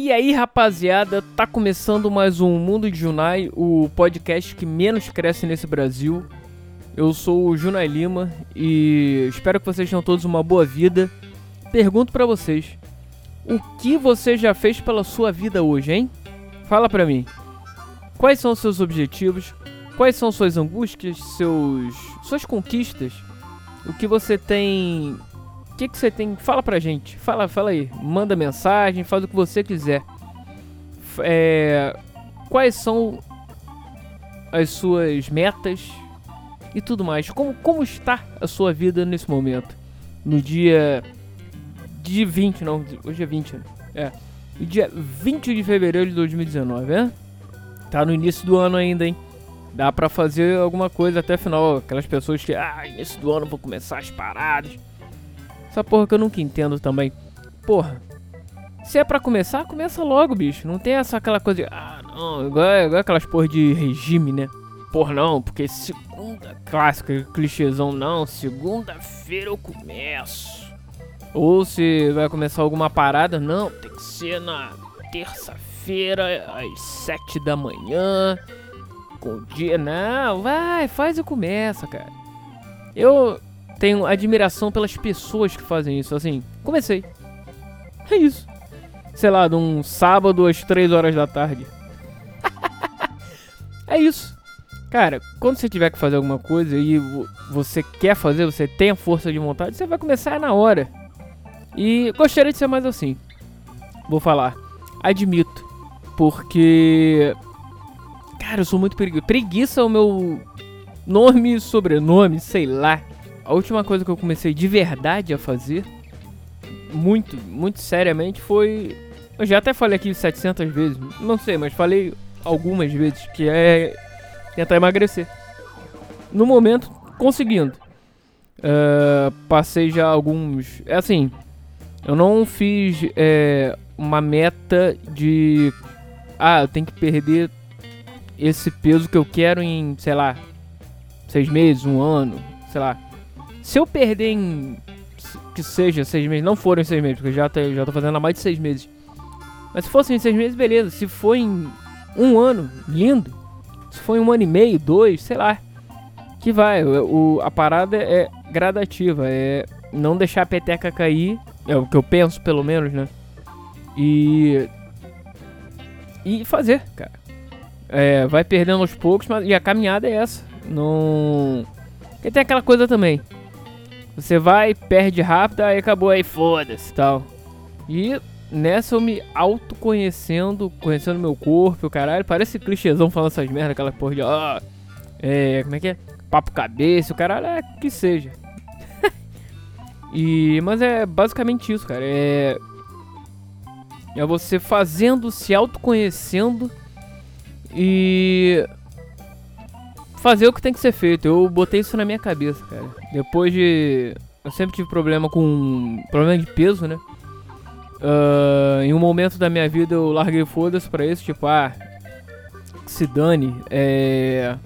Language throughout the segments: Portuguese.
E aí, rapaziada, tá começando mais um Mundo de Junai, o podcast que menos cresce nesse Brasil. Eu sou o Junai Lima e espero que vocês tenham todos uma boa vida. Pergunto pra vocês: o que você já fez pela sua vida hoje, hein? Fala pra mim. Quais são os seus objetivos? Quais são suas angústias, seus suas conquistas? O que você tem que, que você tem? Fala pra gente. Fala, fala aí. Manda mensagem, faz o que você quiser. É, quais são as suas metas e tudo mais? Como, como está a sua vida nesse momento? No dia de 20, não, hoje é 20, né? É. No dia 20 de fevereiro de 2019, é? Tá no início do ano ainda, hein? Dá pra fazer alguma coisa até final. Aquelas pessoas que, ah, início do ano vou começar as paradas. Essa porra que eu nunca entendo também. Porra. Se é pra começar, começa logo, bicho. Não tem essa aquela coisa de. Ah, não. Igual, igual aquelas porra de regime, né? Porra, não, porque segunda. Clássica, clichêzão, não. Segunda-feira eu começo. Ou se vai começar alguma parada, não. Tem que ser na terça-feira, às sete da manhã. Com o dia. Não, vai, faz e começa, cara. Eu tenho admiração pelas pessoas que fazem isso. Assim, comecei. É isso. Sei lá, de um sábado às 3 horas da tarde. é isso. Cara, quando você tiver que fazer alguma coisa e você quer fazer, você tem a força de vontade, você vai começar na hora. E gostaria de ser mais assim. Vou falar. Admito. Porque. Cara, eu sou muito preguiça. Preguiça é o meu nome e sobrenome, sei lá. A última coisa que eu comecei de verdade a fazer, muito, muito seriamente, foi. Eu já até falei aqui 700 vezes, não sei, mas falei algumas vezes, que é tentar emagrecer. No momento, conseguindo. Uh, passei já alguns. É assim, eu não fiz é, uma meta de. Ah, eu tenho que perder esse peso que eu quero em, sei lá, seis meses, um ano, sei lá. Se eu perder em. Que seja seis meses, não foram seis meses, porque eu já, tô, já tô fazendo há mais de seis meses. Mas se fossem seis meses, beleza. Se for em um ano, lindo. Se em um ano e meio, dois, sei lá. Que vai. O, a parada é gradativa. É não deixar a peteca cair. É o que eu penso, pelo menos, né? E. E fazer, cara. É, vai perdendo aos poucos, mas e a caminhada é essa. Não. Porque tem aquela coisa também. Você vai, perde rápido, aí acabou, aí foda-se tal. E nessa eu me autoconhecendo, conhecendo meu corpo, o caralho. Parece clichêzão falando essas merdas, aquela porra de, ó, é, como é que é? Papo cabeça, o caralho, é que seja. e, mas é basicamente isso, cara. É, é você fazendo, se autoconhecendo e fazer o que tem que ser feito. Eu botei isso na minha cabeça, cara. Depois de. Eu sempre tive problema com. problema de peso, né? Uh, em um momento da minha vida eu larguei foda-se pra isso, tipo, ah. Se dane, é.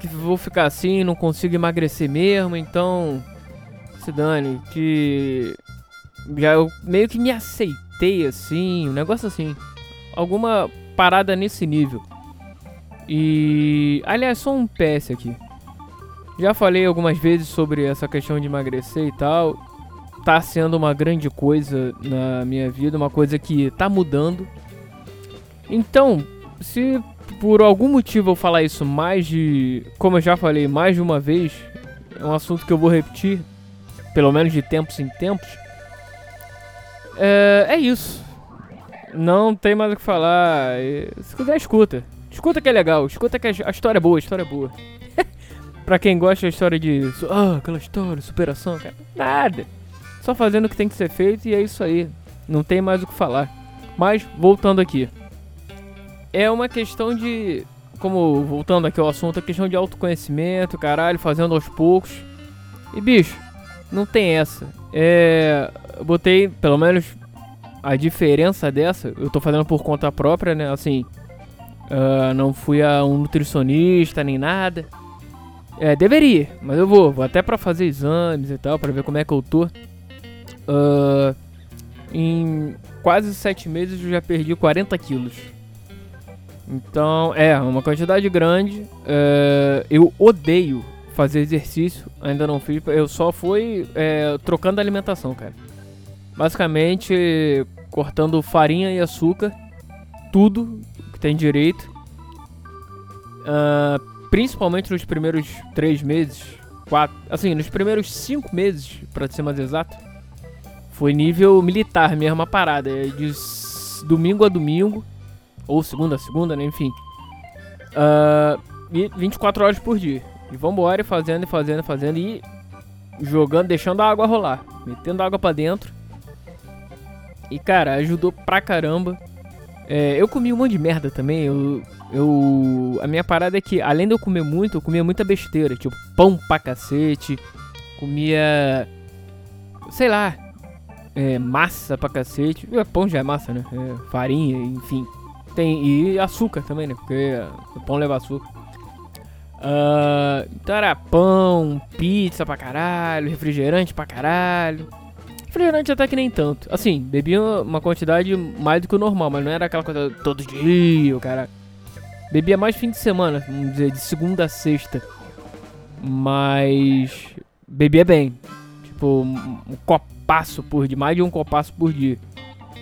Que vou ficar assim, não consigo emagrecer mesmo, então. Se dane, que. Já eu meio que me aceitei assim, um negócio assim. Alguma parada nesse nível. E. Aliás, só um PS aqui. Já falei algumas vezes sobre essa questão de emagrecer e tal. Tá sendo uma grande coisa na minha vida, uma coisa que tá mudando. Então, se por algum motivo eu falar isso mais de. Como eu já falei mais de uma vez, é um assunto que eu vou repetir, pelo menos de tempos em tempos. É, é isso. Não tem mais o que falar. Se quiser, escuta. Escuta que é legal, escuta que a história é boa, a história é boa. pra quem gosta da história de. Ah, aquela história, superação, cara. Nada. Só fazendo o que tem que ser feito e é isso aí. Não tem mais o que falar. Mas, voltando aqui. É uma questão de. Como, voltando aqui ao assunto, a questão de autoconhecimento, caralho, fazendo aos poucos. E bicho, não tem essa. É. Eu botei, pelo menos, a diferença dessa, eu tô fazendo por conta própria, né? Assim, Uh, não fui a um nutricionista nem nada. É, deveria, mas eu vou. Vou até pra fazer exames e tal, pra ver como é que eu tô. Uh, em quase 7 meses eu já perdi 40 quilos. Então, é, uma quantidade grande. É, eu odeio fazer exercício, ainda não fiz. Eu só fui é, trocando a alimentação, cara. Basicamente, cortando farinha e açúcar, tudo tem direito. Uh, principalmente nos primeiros três meses, quatro, assim, nos primeiros cinco meses, para ser mais exato, foi nível militar mesmo a parada, é de domingo a domingo, ou segunda a segunda, né, enfim. Uh, e 24 horas por dia. E vambora, fazendo e fazendo e fazendo e jogando, deixando a água rolar, metendo água para dentro. E cara, ajudou pra caramba. É, eu comi um monte de merda também. Eu, eu. A minha parada é que, além de eu comer muito, eu comia muita besteira. Tipo, pão pra cacete. Comia. Sei lá. É, massa pra cacete. É, pão já é massa, né? É, farinha, enfim. Tem, e açúcar também, né? Porque o pão leva açúcar. Uh, então era pão, pizza pra caralho, refrigerante pra caralho. Refrigerante até que nem tanto. Assim, bebia uma quantidade mais do que o normal, mas não era aquela coisa todo dia, cara. Bebia mais fim de semana, vamos dizer, de segunda a sexta. Mas bebia bem. Tipo, um, copaço por dia, mais de um copaço por dia.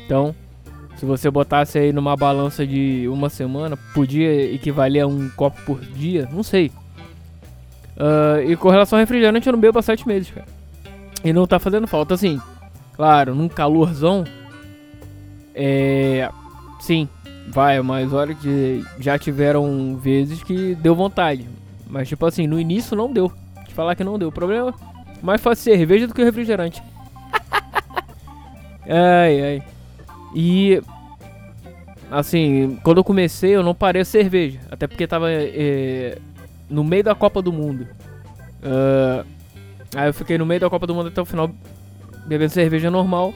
Então, se você botasse aí numa balança de uma semana, podia equivaler a um copo por dia? Não sei. Uh, e com relação ao refrigerante, eu não bebo há sete meses, cara. E não tá fazendo falta, assim. Claro, num calorzão. É. Sim, vai, mas olha que já tiveram vezes que deu vontade. Mas, tipo assim, no início não deu. Te falar que não deu. O problema é mais fácil cerveja do que refrigerante. ai, ai. E. Assim, quando eu comecei, eu não parei a cerveja. Até porque tava é, no meio da Copa do Mundo. Uh, aí eu fiquei no meio da Copa do Mundo até o final bebendo cerveja normal.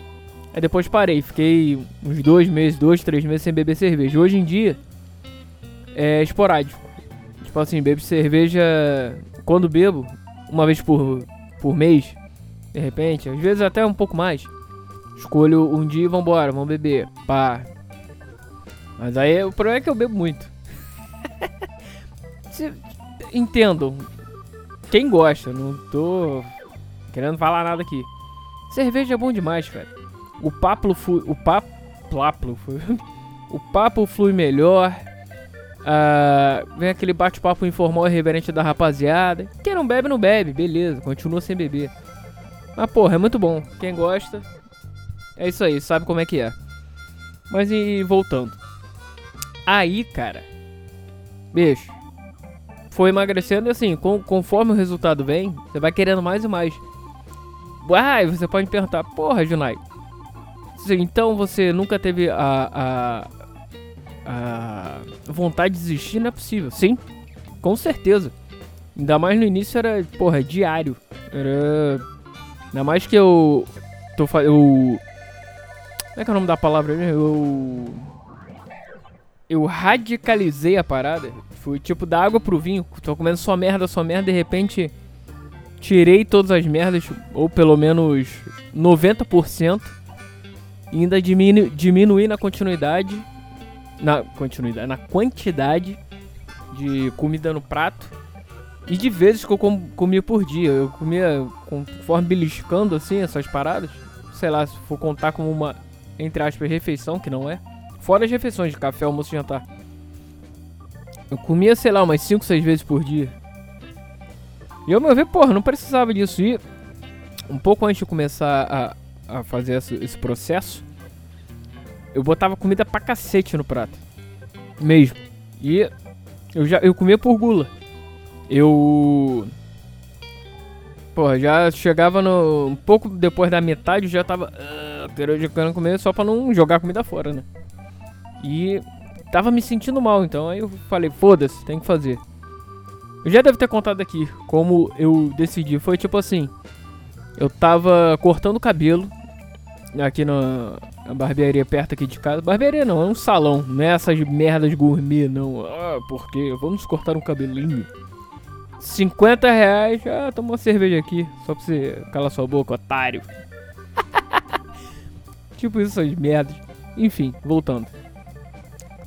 Aí depois parei, fiquei uns dois meses, dois, três meses sem beber cerveja. Hoje em dia é esporádico. Tipo assim, bebo cerveja quando bebo, uma vez por, por mês, de repente, às vezes até um pouco mais. Escolho um dia e vambora, vamos beber. Pá. Mas aí o problema é que eu bebo muito. Entendam. Quem gosta, não tô querendo falar nada aqui. Cerveja é bom demais, cara. O papo flui. O papo. Plaplo, o papo flui melhor. Uh, vem aquele bate-papo informal e reverente da rapaziada. Quem não bebe, não bebe, beleza, continua sem beber. Mas porra, é muito bom. Quem gosta, é isso aí, sabe como é que é. Mas e voltando. Aí, cara. Beijo. Foi emagrecendo e assim, com, conforme o resultado vem, você vai querendo mais e mais. Ah, você pode me perguntar, porra, Junai. Então você nunca teve a, a, a vontade de desistir? Não é possível. Sim, com certeza. Ainda mais no início era, porra, diário. Era. Ainda mais que eu. Tô eu. Como é que é o nome da palavra? Eu. Eu radicalizei a parada. Fui tipo da água pro vinho. Tô comendo só merda, só merda. De repente tirei todas as merdas, ou pelo menos 90%, e ainda diminu diminui na continuidade, na continuidade, na quantidade de comida no prato e de vezes que eu com comia por dia. Eu comia conforme beliscando assim essas paradas, sei lá, se for contar como uma entre aspas refeição, que não é. Fora as refeições de café, almoço e jantar. Eu comia, sei lá, umas 5, 6 vezes por dia. E ao meu ver, porra, não precisava disso. E um pouco antes de começar a, a fazer esse, esse processo, eu botava comida pra cacete no prato. Mesmo. E eu já eu comia por gula. Eu. Porra, já chegava no. Um pouco depois da metade, eu já tava. Uh, querendo comer só pra não jogar comida fora, né? E tava me sentindo mal, então aí eu falei, foda-se, tem que fazer. Eu já devo ter contado aqui como eu decidi. Foi tipo assim: eu tava cortando o cabelo aqui na, barbearia perto aqui de casa. Barbearia não, é um salão, não é essas merdas gourmet, não. Ah, porque vamos cortar um cabelinho. 50 reais, ah, toma uma cerveja aqui, só pra você calar sua boca, otário. tipo isso, essas merdas. Enfim, voltando.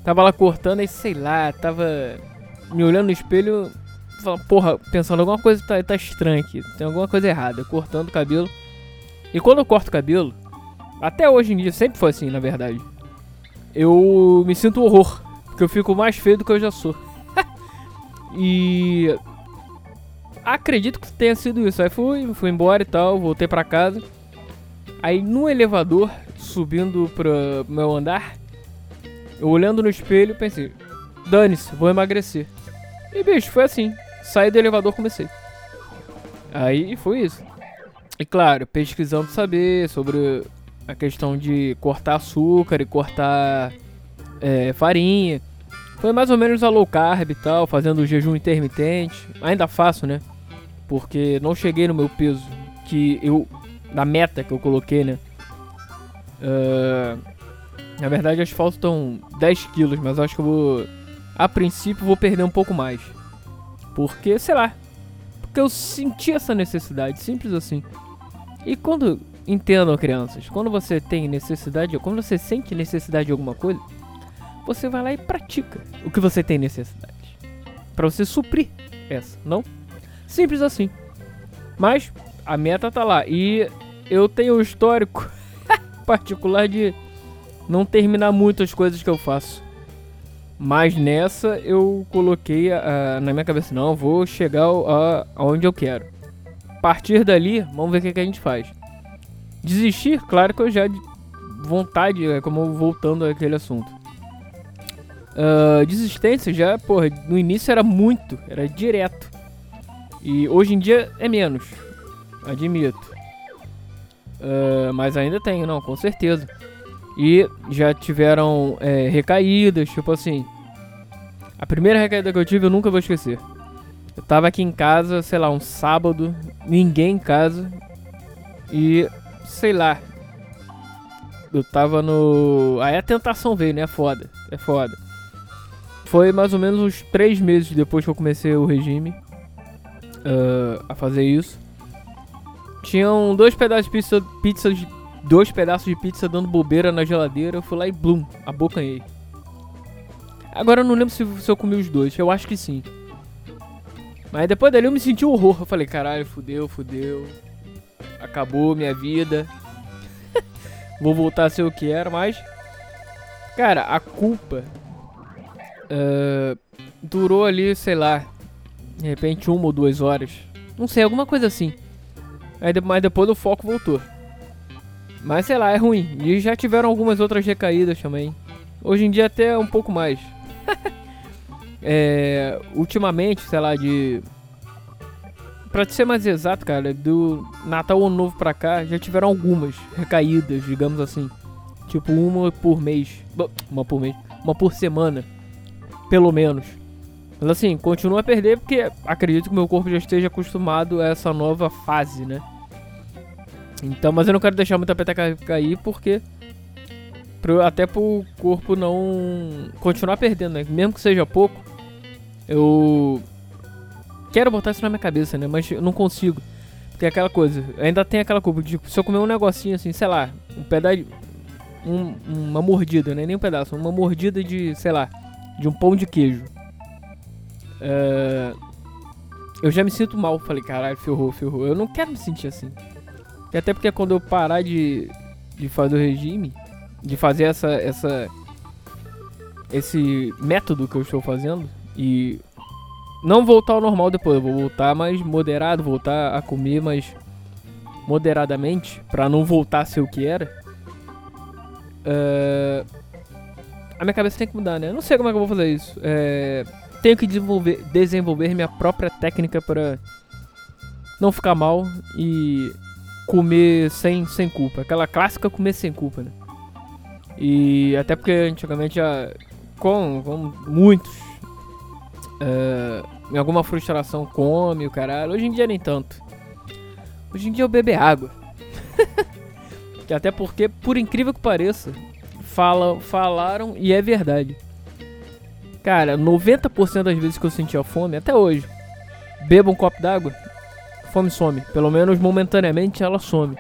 Tava lá cortando e sei lá, tava me olhando no espelho, falando, porra, pensando alguma coisa tá, tá estranha aqui, tem alguma coisa errada, cortando o cabelo. E quando eu corto o cabelo, até hoje em dia, sempre foi assim, na verdade. Eu me sinto horror, porque eu fico mais feio do que eu já sou. e acredito que tenha sido isso. Aí fui, fui embora e tal, voltei pra casa. Aí no elevador, subindo pro meu andar, eu olhando no espelho, pensei, dane-se, vou emagrecer. E bicho, foi assim. Saí do elevador, comecei. Aí foi isso. E claro, pesquisando saber sobre a questão de cortar açúcar e cortar é, farinha. Foi mais ou menos a low carb e tal, fazendo o jejum intermitente. Ainda faço, né? Porque não cheguei no meu peso que eu. Na meta que eu coloquei, né? Uh, na verdade, as faltas estão 10 quilos, mas acho que eu vou. A princípio, vou perder um pouco mais. Porque, sei lá. Porque eu senti essa necessidade, simples assim. E quando. Entendam, crianças, quando você tem necessidade, quando você sente necessidade de alguma coisa, você vai lá e pratica o que você tem necessidade. para você suprir essa, não? Simples assim. Mas a meta tá lá. E eu tenho um histórico particular de não terminar muito as coisas que eu faço. Mas nessa eu coloquei na minha cabeça, não, vou chegar a, aonde eu quero. A partir dali, vamos ver o que, que a gente faz. Desistir, claro que eu já vontade, é como voltando àquele assunto. Uh, desistência já, porra, no início era muito, era direto. E hoje em dia é menos, admito. Uh, mas ainda tenho, não, com certeza. E já tiveram é, recaídas, tipo assim. A primeira recaída que eu tive eu nunca vou esquecer. Eu tava aqui em casa, sei lá, um sábado, ninguém em casa. E, sei lá. Eu tava no. Aí a tentação veio, né? É foda. É foda. Foi mais ou menos uns três meses depois que eu comecei o regime uh, a fazer isso. Tinham dois pedaços de pizza, pizza de, dois pedaços de pizza dando bobeira na geladeira. Eu fui lá e blum, abocanhei. Agora eu não lembro se, se eu comi os dois, eu acho que sim. Mas depois dali eu me senti um horror. Eu falei, caralho, fudeu, fudeu. Acabou minha vida. Vou voltar a ser o que era, mas. Cara, a culpa Uh, durou ali, sei lá, de repente uma ou duas horas. Não sei, alguma coisa assim. Mas depois o foco voltou. Mas sei lá, é ruim. E já tiveram algumas outras recaídas também. Hoje em dia até um pouco mais. é, ultimamente, sei lá, de. Pra ser mais exato, cara, do Natal ou Novo pra cá, já tiveram algumas recaídas, digamos assim. Tipo, uma por mês. Uma por mês. Uma por semana pelo menos. Mas assim, continua a perder porque acredito que meu corpo já esteja acostumado a essa nova fase, né? Então, mas eu não quero deixar muita peteca cair porque pro, até pro corpo não continuar perdendo, né? Mesmo que seja pouco, eu quero botar isso na minha cabeça, né? Mas eu não consigo. Tem aquela coisa, ainda tem aquela culpa de se eu comer um negocinho assim, sei lá, um pedaço um, uma mordida, né? Nem um pedaço, uma mordida de, sei lá, de um pão de queijo. Uh, eu já me sinto mal. Falei, caralho, ferrou, ferrou. Eu não quero me sentir assim. E até porque quando eu parar de, de fazer o regime, de fazer essa, essa esse método que eu estou fazendo e não voltar ao normal depois, eu vou voltar mais moderado, voltar a comer mais moderadamente para não voltar a ser o que era. Uh, a minha cabeça tem que mudar, né? Eu não sei como é que eu vou fazer isso. É, tenho que desenvolver, desenvolver minha própria técnica para não ficar mal e comer sem, sem culpa. Aquela clássica comer sem culpa, né? E até porque antigamente já, com, com muitos, é, em alguma frustração come o caralho. Hoje em dia nem tanto. Hoje em dia eu bebo água. até porque, por incrível que pareça, fala, falaram e é verdade. Cara, 90% das vezes que eu sentia fome, até hoje, bebo um copo d'água, fome some. Pelo menos momentaneamente ela some.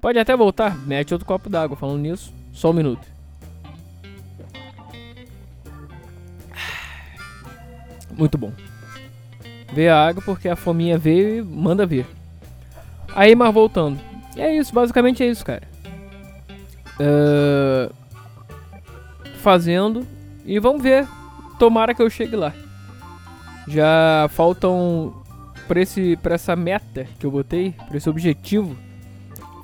Pode até voltar, mete outro copo d'água. Falando nisso, só um minuto. Muito bom. Vê a água porque a fominha veio e manda ver. Aí, mas voltando. É isso, basicamente é isso, cara. Uh, fazendo. E vamos ver. Tomara que eu chegue lá. Já faltam. Pra, esse, pra essa meta que eu botei, pra esse objetivo,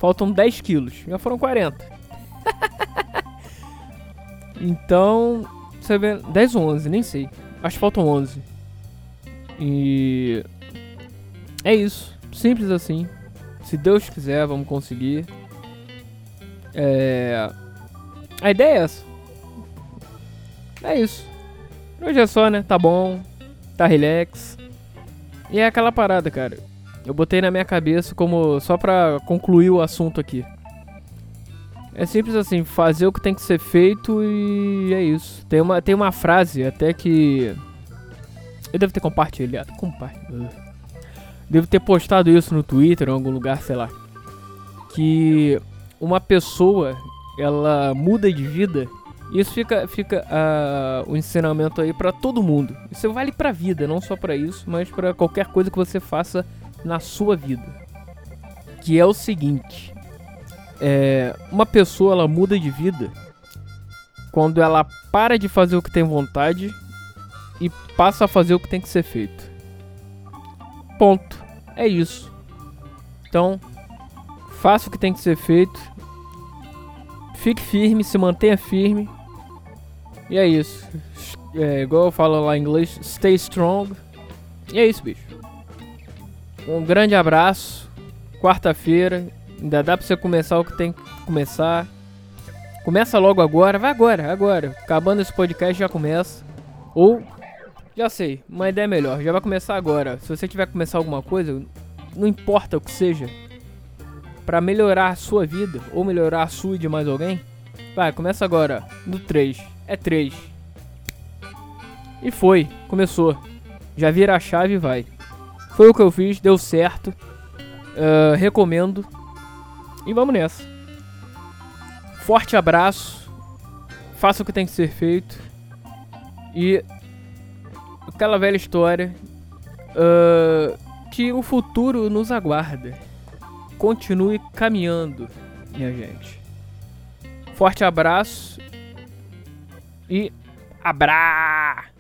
faltam 10 quilos. Já foram 40. então. Você vê. 10 ou 11, nem sei. Acho que faltam 11. E. É isso. Simples assim. Se Deus quiser, vamos conseguir. É. A ideia é essa. É isso. Hoje é só, né? Tá bom. Tá relax. E é aquela parada, cara. Eu botei na minha cabeça como. Só pra concluir o assunto aqui. É simples assim, fazer o que tem que ser feito e é isso. Tem uma, tem uma frase até que. Eu devo ter compartilhado. Compartilhado. Devo ter postado isso no Twitter, em algum lugar, sei lá. Que uma pessoa, ela muda de vida. Isso fica, fica uh, o ensinamento aí para todo mundo. Isso vale pra vida, não só para isso, mas para qualquer coisa que você faça na sua vida. Que é o seguinte: é, uma pessoa ela muda de vida quando ela para de fazer o que tem vontade e passa a fazer o que tem que ser feito. Ponto. É isso. Então, faça o que tem que ser feito. Fique firme, se mantenha firme. E é isso. É, igual eu falo lá em inglês, stay strong. E é isso, bicho. Um grande abraço. Quarta-feira. Ainda dá pra você começar o que tem que começar. Começa logo agora. Vai agora, agora. Acabando esse podcast já começa. Ou já sei, uma ideia melhor. Já vai começar agora. Se você tiver que começar alguma coisa, não importa o que seja, para melhorar a sua vida ou melhorar a sua e de mais alguém, vai, começa agora no 3. É 3. E foi, começou. Já vira a chave e vai. Foi o que eu fiz, deu certo. Uh, recomendo. E vamos nessa. Forte abraço. Faça o que tem que ser feito. E aquela velha história uh, que o futuro nos aguarda. Continue caminhando, minha gente. Forte abraço e abra!